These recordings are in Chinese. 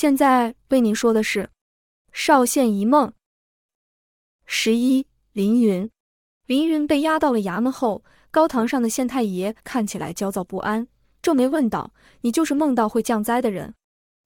现在为您说的是《少县一梦》十一。凌云，凌云被押到了衙门后，高堂上的县太爷看起来焦躁不安，皱眉问道：“你就是梦到会降灾的人？”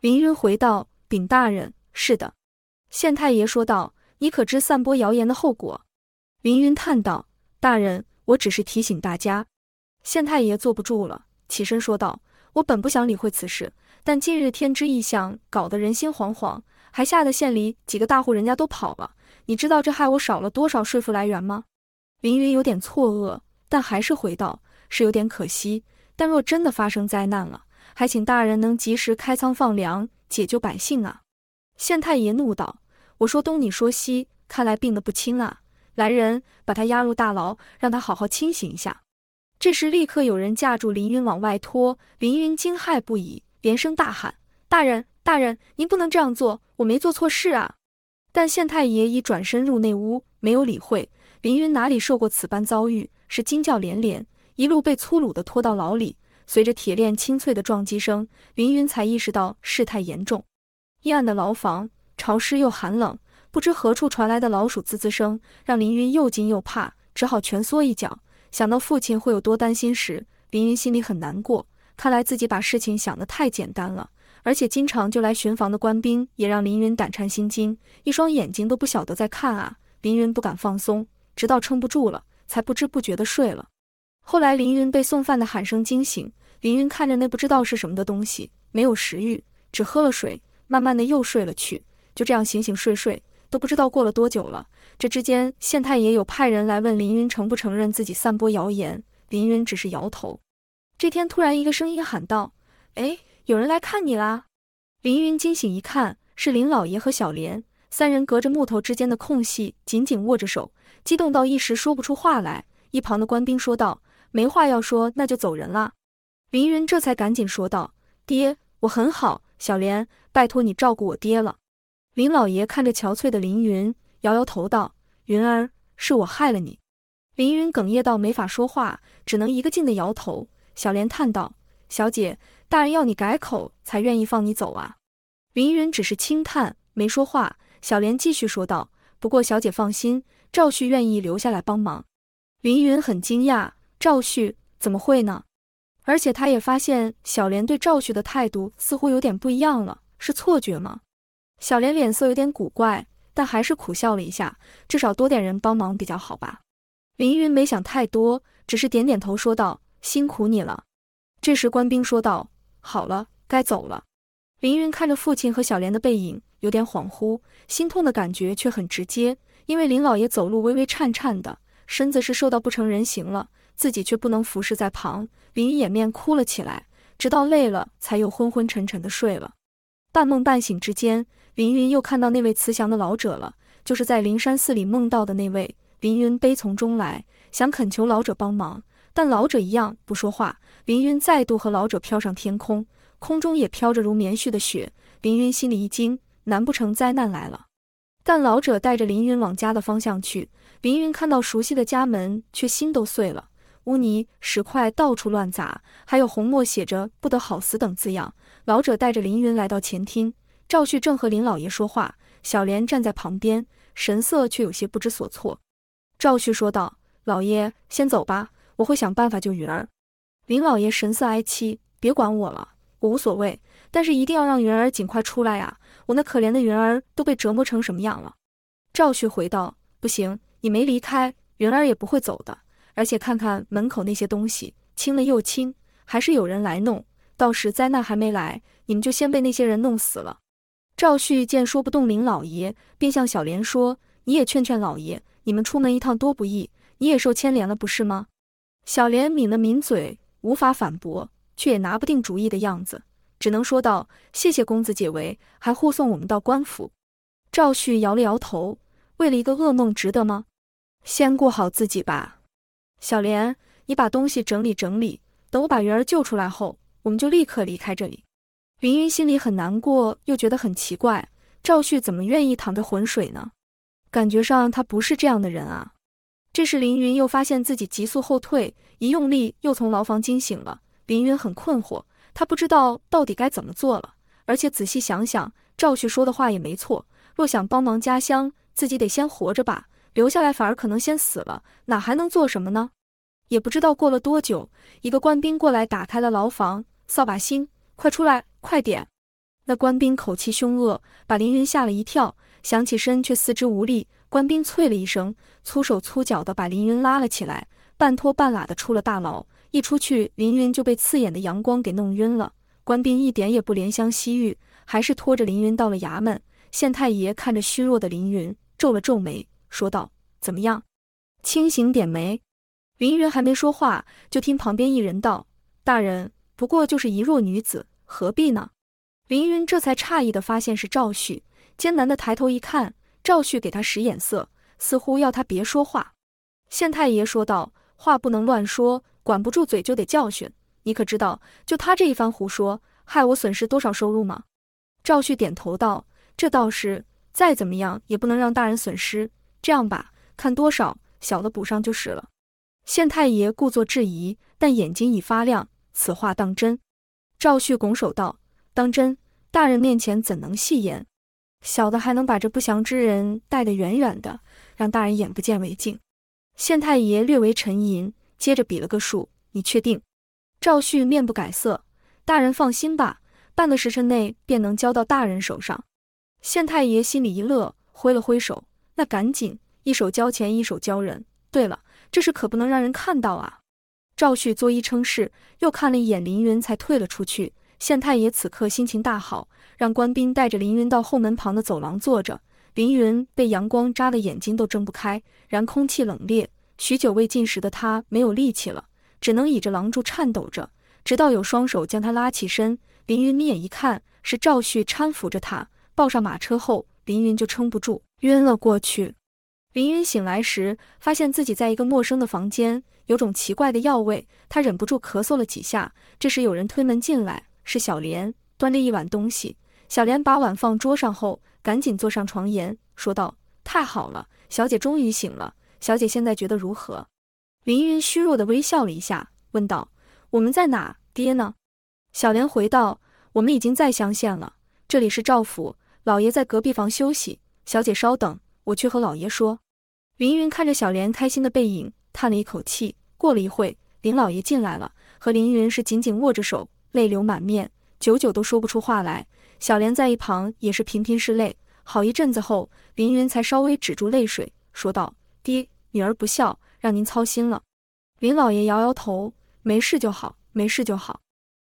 凌云回道：“禀大人，是的。”县太爷说道：“你可知散播谣言的后果？”凌云叹道：“大人，我只是提醒大家。”县太爷坐不住了，起身说道：“我本不想理会此事。”但近日天之异象，搞得人心惶惶，还吓得县里几个大户人家都跑了。你知道这害我少了多少税赋来源吗？凌云有点错愕，但还是回道：“是有点可惜。但若真的发生灾难了，还请大人能及时开仓放粮，解救百姓啊！”县太爷怒道：“我说东你说西，看来病得不轻啊！来人，把他押入大牢，让他好好清醒一下。”这时立刻有人架住凌云往外拖，凌云惊骇不已。连声大喊：“大人，大人，您不能这样做！我没做错事啊！”但县太爷已转身入内屋，没有理会凌云。哪里受过此般遭遇，是惊叫连连，一路被粗鲁地拖到牢里。随着铁链清脆的撞击声，凌云才意识到事态严重。阴暗的牢房，潮湿又寒冷，不知何处传来的老鼠滋滋声，让凌云又惊又怕，只好蜷缩一角。想到父亲会有多担心时，凌云心里很难过。看来自己把事情想得太简单了，而且经常就来巡防的官兵也让林云胆颤心惊，一双眼睛都不晓得在看啊！林云不敢放松，直到撑不住了，才不知不觉的睡了。后来林云被送饭的喊声惊醒，林云看着那不知道是什么的东西，没有食欲，只喝了水，慢慢的又睡了去。就这样醒醒睡睡，都不知道过了多久了。这之间，县太爷有派人来问林云承不承认自己散播谣言，林云只是摇头。这天突然，一个声音喊道：“哎，有人来看你啦！”凌云惊醒一看，是林老爷和小莲三人，隔着木头之间的空隙，紧紧握着手，激动到一时说不出话来。一旁的官兵说道：“没话要说，那就走人了。”凌云这才赶紧说道：“爹，我很好，小莲，拜托你照顾我爹了。”林老爷看着憔悴的凌云，摇摇头道：“云儿，是我害了你。”凌云哽咽到没法说话，只能一个劲的摇头。小莲叹道：“小姐，大人要你改口，才愿意放你走啊。”林云只是轻叹，没说话。小莲继续说道：“不过小姐放心，赵旭愿意留下来帮忙。”林云很惊讶：“赵旭怎么会呢？”而且他也发现小莲对赵旭的态度似乎有点不一样了，是错觉吗？小莲脸色有点古怪，但还是苦笑了一下，至少多点人帮忙比较好吧。林云没想太多，只是点点头说道。辛苦你了。这时，官兵说道：“好了，该走了。”林云看着父亲和小莲的背影，有点恍惚，心痛的感觉却很直接。因为林老爷走路微微颤颤的，身子是瘦到不成人形了，自己却不能服侍在旁。林云掩面哭了起来，直到累了，才又昏昏沉沉的睡了。半梦半醒之间，林云又看到那位慈祥的老者了，就是在灵山寺里梦到的那位。林云悲从中来，想恳求老者帮忙。但老者一样不说话。凌云再度和老者飘上天空，空中也飘着如棉絮的雪。凌云心里一惊，难不成灾难来了？但老者带着凌云往家的方向去。凌云看到熟悉的家门，却心都碎了。污泥石块到处乱砸，还有红墨写着“不得好死”等字样。老者带着凌云来到前厅，赵旭正和林老爷说话，小莲站在旁边，神色却有些不知所措。赵旭说道：“老爷，先走吧。”我会想办法救云儿。林老爷神色哀戚，别管我了，我无所谓，但是一定要让云儿尽快出来呀！我那可怜的云儿都被折磨成什么样了？赵旭回道：“不行，你没离开，云儿也不会走的。而且看看门口那些东西，清了又清，还是有人来弄。到时灾难还没来，你们就先被那些人弄死了。”赵旭见说不动林老爷，便向小莲说：“你也劝劝老爷，你们出门一趟多不易，你也受牵连了，不是吗？”小莲抿了抿嘴，无法反驳，却也拿不定主意的样子，只能说道：“谢谢公子解围，还护送我们到官府。”赵旭摇了摇头，为了一个噩梦值得吗？先顾好自己吧。小莲，你把东西整理整理，等我把云儿救出来后，我们就立刻离开这里。云云心里很难过，又觉得很奇怪，赵旭怎么愿意淌着浑水呢？感觉上他不是这样的人啊。这时，凌云又发现自己急速后退，一用力又从牢房惊醒了。凌云很困惑，他不知道到底该怎么做了，而且仔细想想，赵旭说的话也没错。若想帮忙家乡，自己得先活着吧，留下来反而可能先死了，哪还能做什么呢？也不知道过了多久，一个官兵过来打开了牢房，扫把星，快出来，快点！那官兵口气凶恶，把凌云吓了一跳，想起身却四肢无力。官兵啐了一声，粗手粗脚的把凌云拉了起来，半拖半拉的出了大牢。一出去，凌云就被刺眼的阳光给弄晕了。官兵一点也不怜香惜玉，还是拖着凌云到了衙门。县太爷看着虚弱的凌云，皱了皱眉，说道：“怎么样？清醒点没？”凌云还没说话，就听旁边一人道：“大人，不过就是一弱女子，何必呢？”凌云这才诧异的发现是赵旭，艰难的抬头一看，赵旭给他使眼色，似乎要他别说话。县太爷说道：“话不能乱说，管不住嘴就得教训。你可知道，就他这一番胡说，害我损失多少收入吗？”赵旭点头道。这倒是，再怎么样也不能让大人损失。这样吧，看多少，小的补上就是了。县太爷故作质疑，但眼睛已发亮，此话当真？赵旭拱手道：“当真，大人面前怎能戏言？小的还能把这不祥之人带得远远的，让大人眼不见为净。”县太爷略为沉吟，接着比了个数：“你确定？”赵旭面不改色：“大人放心吧，半个时辰内便能交到大人手上。”县太爷心里一乐，挥了挥手：“那赶紧，一手交钱，一手交人。对了，这事可不能让人看到啊。”赵旭作揖称是，又看了一眼凌云，才退了出去。县太爷此刻心情大好，让官兵带着凌云到后门旁的走廊坐着。凌云被阳光扎得眼睛都睁不开，然空气冷冽，许久未进食的他没有力气了，只能倚着廊柱颤抖着，直到有双手将他拉起身。凌云眯眼一看，是赵旭搀扶着他。抱上马车后，凌云就撑不住，晕了过去。凌云醒来时，发现自己在一个陌生的房间，有种奇怪的药味，他忍不住咳嗽了几下。这时有人推门进来，是小莲，端着一碗东西。小莲把碗放桌上后，赶紧坐上床沿，说道：“太好了，小姐终于醒了。小姐现在觉得如何？”凌云虚弱的微笑了一下，问道：“我们在哪？爹呢？”小莲回道：“我们已经在乡县了，这里是赵府。”老爷在隔壁房休息，小姐稍等，我去和老爷说。凌云看着小莲开心的背影，叹了一口气。过了一会，林老爷进来了，和凌云是紧紧握着手，泪流满面，久久都说不出话来。小莲在一旁也是频频拭泪。好一阵子后，凌云才稍微止住泪水，说道：“爹，女儿不孝，让您操心了。”林老爷摇摇头：“没事就好，没事就好。”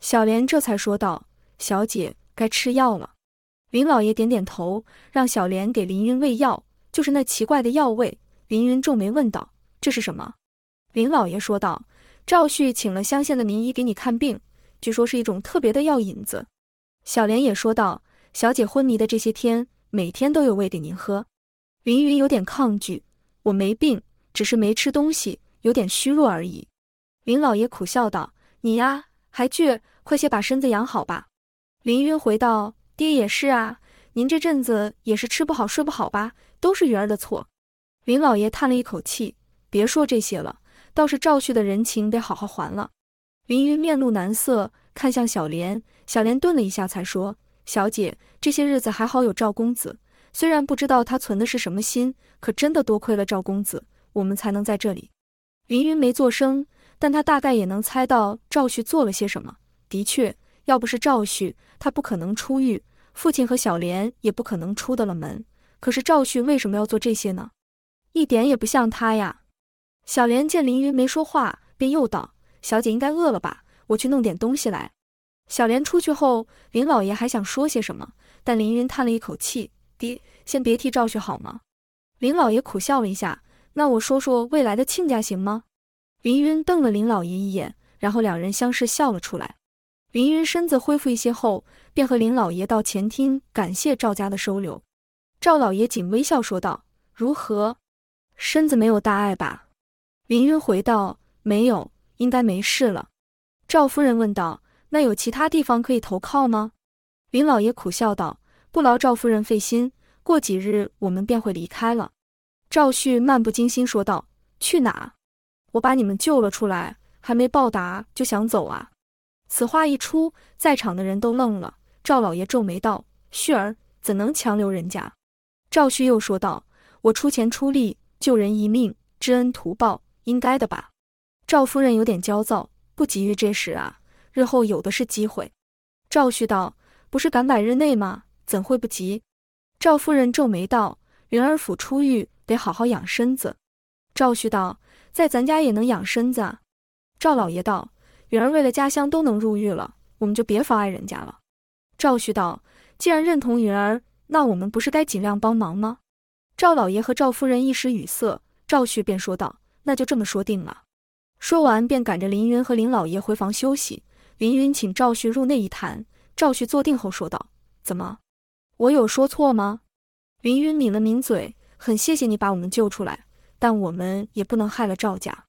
小莲这才说道：“小姐该吃药了。”林老爷点点头，让小莲给林云喂药，就是那奇怪的药味。林云皱眉问道：“这是什么？”林老爷说道：“赵旭请了乡县的名医给你看病，据说是一种特别的药引子。”小莲也说道：“小姐昏迷的这些天，每天都有喂给您喝。”林云有点抗拒：“我没病，只是没吃东西，有点虚弱而已。”林老爷苦笑道：“你呀，还倔，快些把身子养好吧。”林云回道。爹也是啊，您这阵子也是吃不好睡不好吧？都是云儿的错。林老爷叹了一口气，别说这些了，倒是赵旭的人情得好好还了。林云面露难色，看向小莲，小莲顿了一下，才说：“小姐，这些日子还好有赵公子，虽然不知道他存的是什么心，可真的多亏了赵公子，我们才能在这里。”林云没做声，但他大概也能猜到赵旭做了些什么。的确。要不是赵旭，他不可能出狱，父亲和小莲也不可能出得了门。可是赵旭为什么要做这些呢？一点也不像他呀。小莲见林云没说话，便又道：“小姐应该饿了吧？我去弄点东西来。”小莲出去后，林老爷还想说些什么，但林云叹了一口气：“爹，先别提赵旭好吗？”林老爷苦笑了一下：“那我说说未来的亲家行吗？”林云瞪了林老爷一眼，然后两人相视笑了出来。林云身子恢复一些后，便和林老爷到前厅感谢赵家的收留。赵老爷仅微笑说道：“如何，身子没有大碍吧？”林云回道：“没有，应该没事了。”赵夫人问道：“那有其他地方可以投靠吗？”林老爷苦笑道：“不劳赵夫人费心，过几日我们便会离开了。”赵旭漫不经心说道：“去哪？我把你们救了出来，还没报答就想走啊？”此话一出，在场的人都愣了。赵老爷皱眉道：“旭儿怎能强留人家？”赵旭又说道：“我出钱出力救人一命，知恩图报，应该的吧？”赵夫人有点焦躁，不急于这事啊，日后有的是机会。赵旭道：“不是赶百日内吗？怎会不急？”赵夫人皱眉道：“云儿府出狱，得好好养身子。”赵旭道：“在咱家也能养身子。”啊。”赵老爷道：“云儿为了家乡都能入狱了，我们就别妨碍人家了。”赵旭道：“既然认同云儿，那我们不是该尽量帮忙吗？”赵老爷和赵夫人一时语塞，赵旭便说道：“那就这么说定了。”说完便赶着林云和林老爷回房休息。林云请赵旭入内一谈，赵旭坐定后说道：“怎么？”我有说错吗？林云抿了抿嘴，很谢谢你把我们救出来，但我们也不能害了赵家。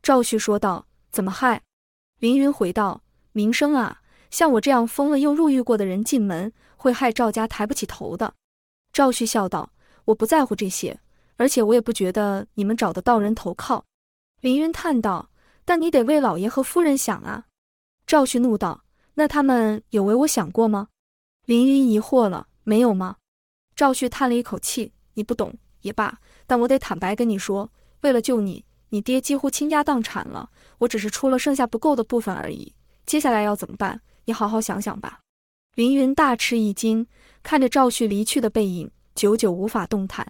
赵旭说道：“怎么害？”林云回道：“名声啊，像我这样疯了又入狱过的人进门，会害赵家抬不起头的。”赵旭笑道：“我不在乎这些，而且我也不觉得你们找得到人投靠。”林云叹道：“但你得为老爷和夫人想啊。”赵旭怒道：“那他们有为我想过吗？”林云疑惑了。没有吗？赵旭叹了一口气：“你不懂也罢，但我得坦白跟你说，为了救你，你爹几乎倾家荡产了，我只是出了剩下不够的部分而已。接下来要怎么办？你好好想想吧。”林云大吃一惊，看着赵旭离去的背影，久久无法动弹。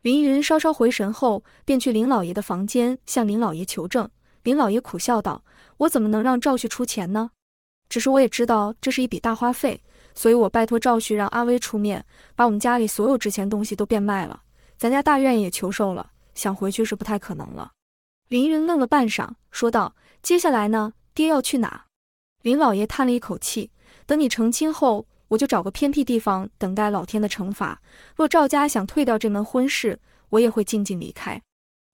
林云稍稍回神后，便去林老爷的房间向林老爷求证。林老爷苦笑道：“我怎么能让赵旭出钱呢？只是我也知道这是一笔大花费。”所以我拜托赵旭让阿威出面，把我们家里所有值钱东西都变卖了，咱家大院也求售了，想回去是不太可能了。林云愣了半晌，说道：“接下来呢？爹要去哪？”林老爷叹了一口气：“等你成亲后，我就找个偏僻地方等待老天的惩罚。若赵家想退掉这门婚事，我也会静静离开。”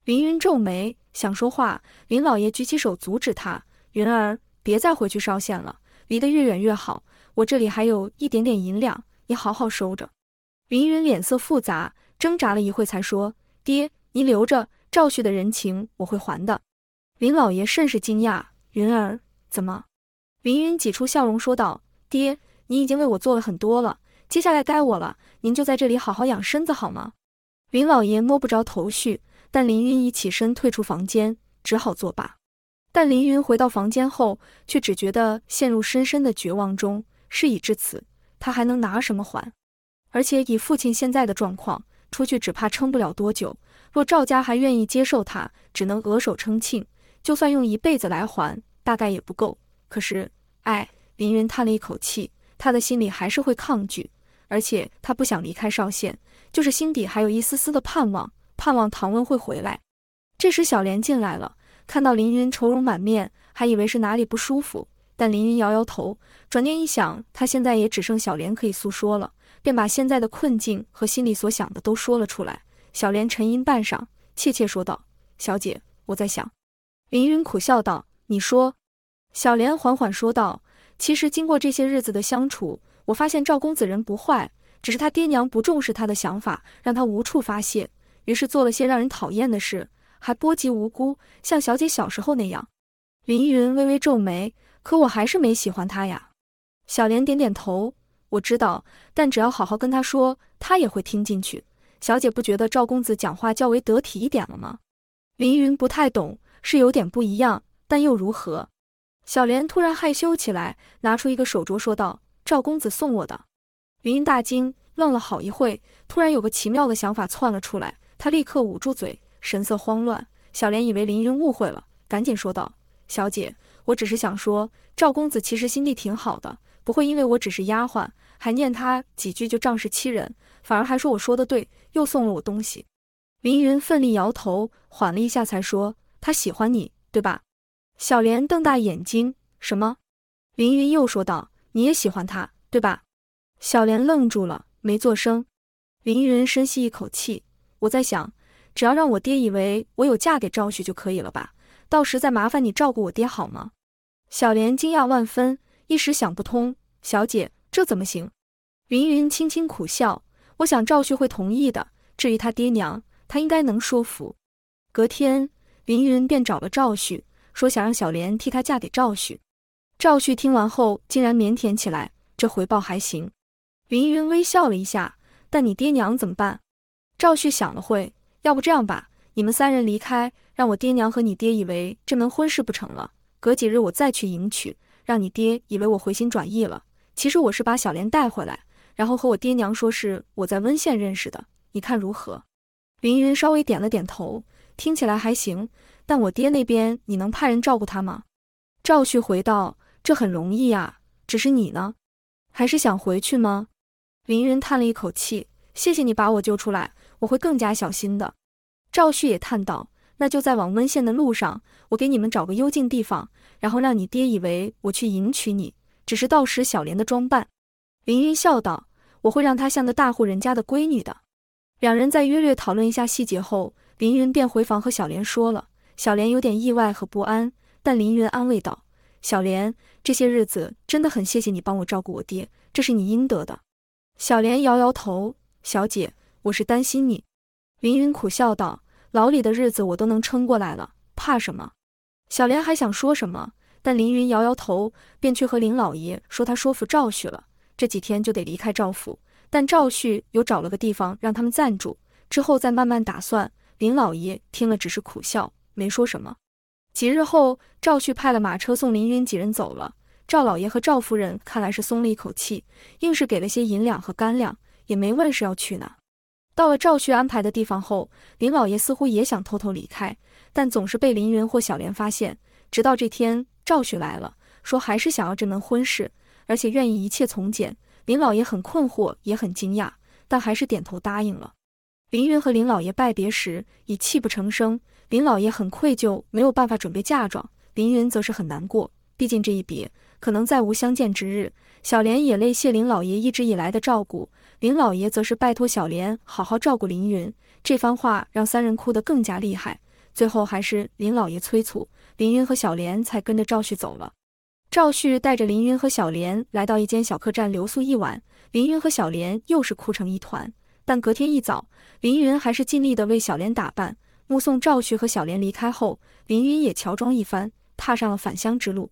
林云皱眉想说话，林老爷举起手阻止他：“云儿，别再回去烧线了，离得越远越好。”我这里还有一点点银两，你好好收着。林云脸色复杂，挣扎了一会，才说：“爹，你留着，赵旭的人情我会还的。”林老爷甚是惊讶：“云儿，怎么？”林云挤出笑容说道：“爹，你已经为我做了很多了，接下来该我了。您就在这里好好养身子好吗？”林老爷摸不着头绪，但林云已起身退出房间，只好作罢。但林云回到房间后，却只觉得陷入深深的绝望中。事已至此，他还能拿什么还？而且以父亲现在的状况，出去只怕撑不了多久。若赵家还愿意接受他，只能额手称庆。就算用一辈子来还，大概也不够。可是，哎，林云叹了一口气，他的心里还是会抗拒，而且他不想离开邵县，就是心底还有一丝丝的盼望，盼望唐温会回来。这时，小莲进来了，看到林云愁容满面，还以为是哪里不舒服。但林云摇摇头，转念一想，他现在也只剩小莲可以诉说了，便把现在的困境和心里所想的都说了出来。小莲沉吟半晌，怯怯说道：“小姐，我在想。”林云苦笑道：“你说。”小莲缓缓说道：“其实经过这些日子的相处，我发现赵公子人不坏，只是他爹娘不重视他的想法，让他无处发泄，于是做了些让人讨厌的事，还波及无辜，像小姐小时候那样。”林云微微皱眉。可我还是没喜欢他呀。小莲点点头，我知道，但只要好好跟他说，他也会听进去。小姐不觉得赵公子讲话较为得体一点了吗？林云不太懂，是有点不一样，但又如何？小莲突然害羞起来，拿出一个手镯，说道：“赵公子送我的。”凌云大惊，愣了好一会，突然有个奇妙的想法窜了出来，他立刻捂住嘴，神色慌乱。小莲以为凌云误会了，赶紧说道：“小姐。”我只是想说，赵公子其实心地挺好的，不会因为我只是丫鬟，还念他几句就仗势欺人，反而还说我说的对，又送了我东西。凌云奋力摇头，缓了一下才说：“他喜欢你，对吧？”小莲瞪大眼睛：“什么？”凌云又说道：“你也喜欢他，对吧？”小莲愣住了，没作声。凌云深吸一口气：“我在想，只要让我爹以为我有嫁给赵旭就可以了吧。”到时再麻烦你照顾我爹好吗？小莲惊讶万分，一时想不通。小姐，这怎么行？云云轻轻苦笑，我想赵旭会同意的。至于他爹娘，他应该能说服。隔天，云云便找了赵旭，说想让小莲替他嫁给赵旭。赵旭听完后，竟然腼腆起来，这回报还行。凌云微笑了一下，但你爹娘怎么办？赵旭想了会，要不这样吧，你们三人离开，让我爹娘和你爹以为这门婚事不成了，隔几日我再去迎娶，让你爹以为我回心转意了。其实我是把小莲带回来，然后和我爹娘说是我在温县认识的，你看如何？凌云稍微点了点头，听起来还行。但我爹那边你能派人照顾他吗？赵旭回道：“这很容易啊，只是你呢，还是想回去吗？”凌云叹了一口气：“谢谢你把我救出来，我会更加小心的。”赵旭也叹道：“那就在往温县的路上，我给你们找个幽静地方，然后让你爹以为我去迎娶你，只是到时小莲的装扮。”凌云笑道：“我会让她像个大户人家的闺女的。”两人在约略讨论一下细节后，凌云便回房和小莲说了。小莲有点意外和不安，但凌云安慰道：“小莲，这些日子真的很谢谢你帮我照顾我爹，这是你应得的。”小莲摇摇头：“小姐，我是担心你。”凌云苦笑道：“牢里的日子我都能撑过来了，怕什么？”小莲还想说什么，但凌云摇摇头，便去和林老爷说他说服赵旭了，这几天就得离开赵府。但赵旭又找了个地方让他们暂住，之后再慢慢打算。林老爷听了只是苦笑，没说什么。几日后，赵旭派了马车送林云几人走了。赵老爷和赵夫人看来是松了一口气，硬是给了些银两和干粮，也没问是要去哪。到了赵旭安排的地方后，林老爷似乎也想偷偷离开，但总是被林云或小莲发现。直到这天，赵旭来了，说还是想要这门婚事，而且愿意一切从简。林老爷很困惑，也很惊讶，但还是点头答应了。林云和林老爷拜别时已泣不成声，林老爷很愧疚，没有办法准备嫁妆；林云则是很难过，毕竟这一别可能再无相见之日。小莲也泪谢林老爷一直以来的照顾，林老爷则是拜托小莲好好照顾林云。这番话让三人哭得更加厉害，最后还是林老爷催促，林云和小莲才跟着赵旭走了。赵旭带着林云和小莲来到一间小客栈留宿一晚，林云和小莲又是哭成一团。但隔天一早，林云还是尽力的为小莲打扮。目送赵旭和小莲离开后，林云也乔装一番，踏上了返乡之路。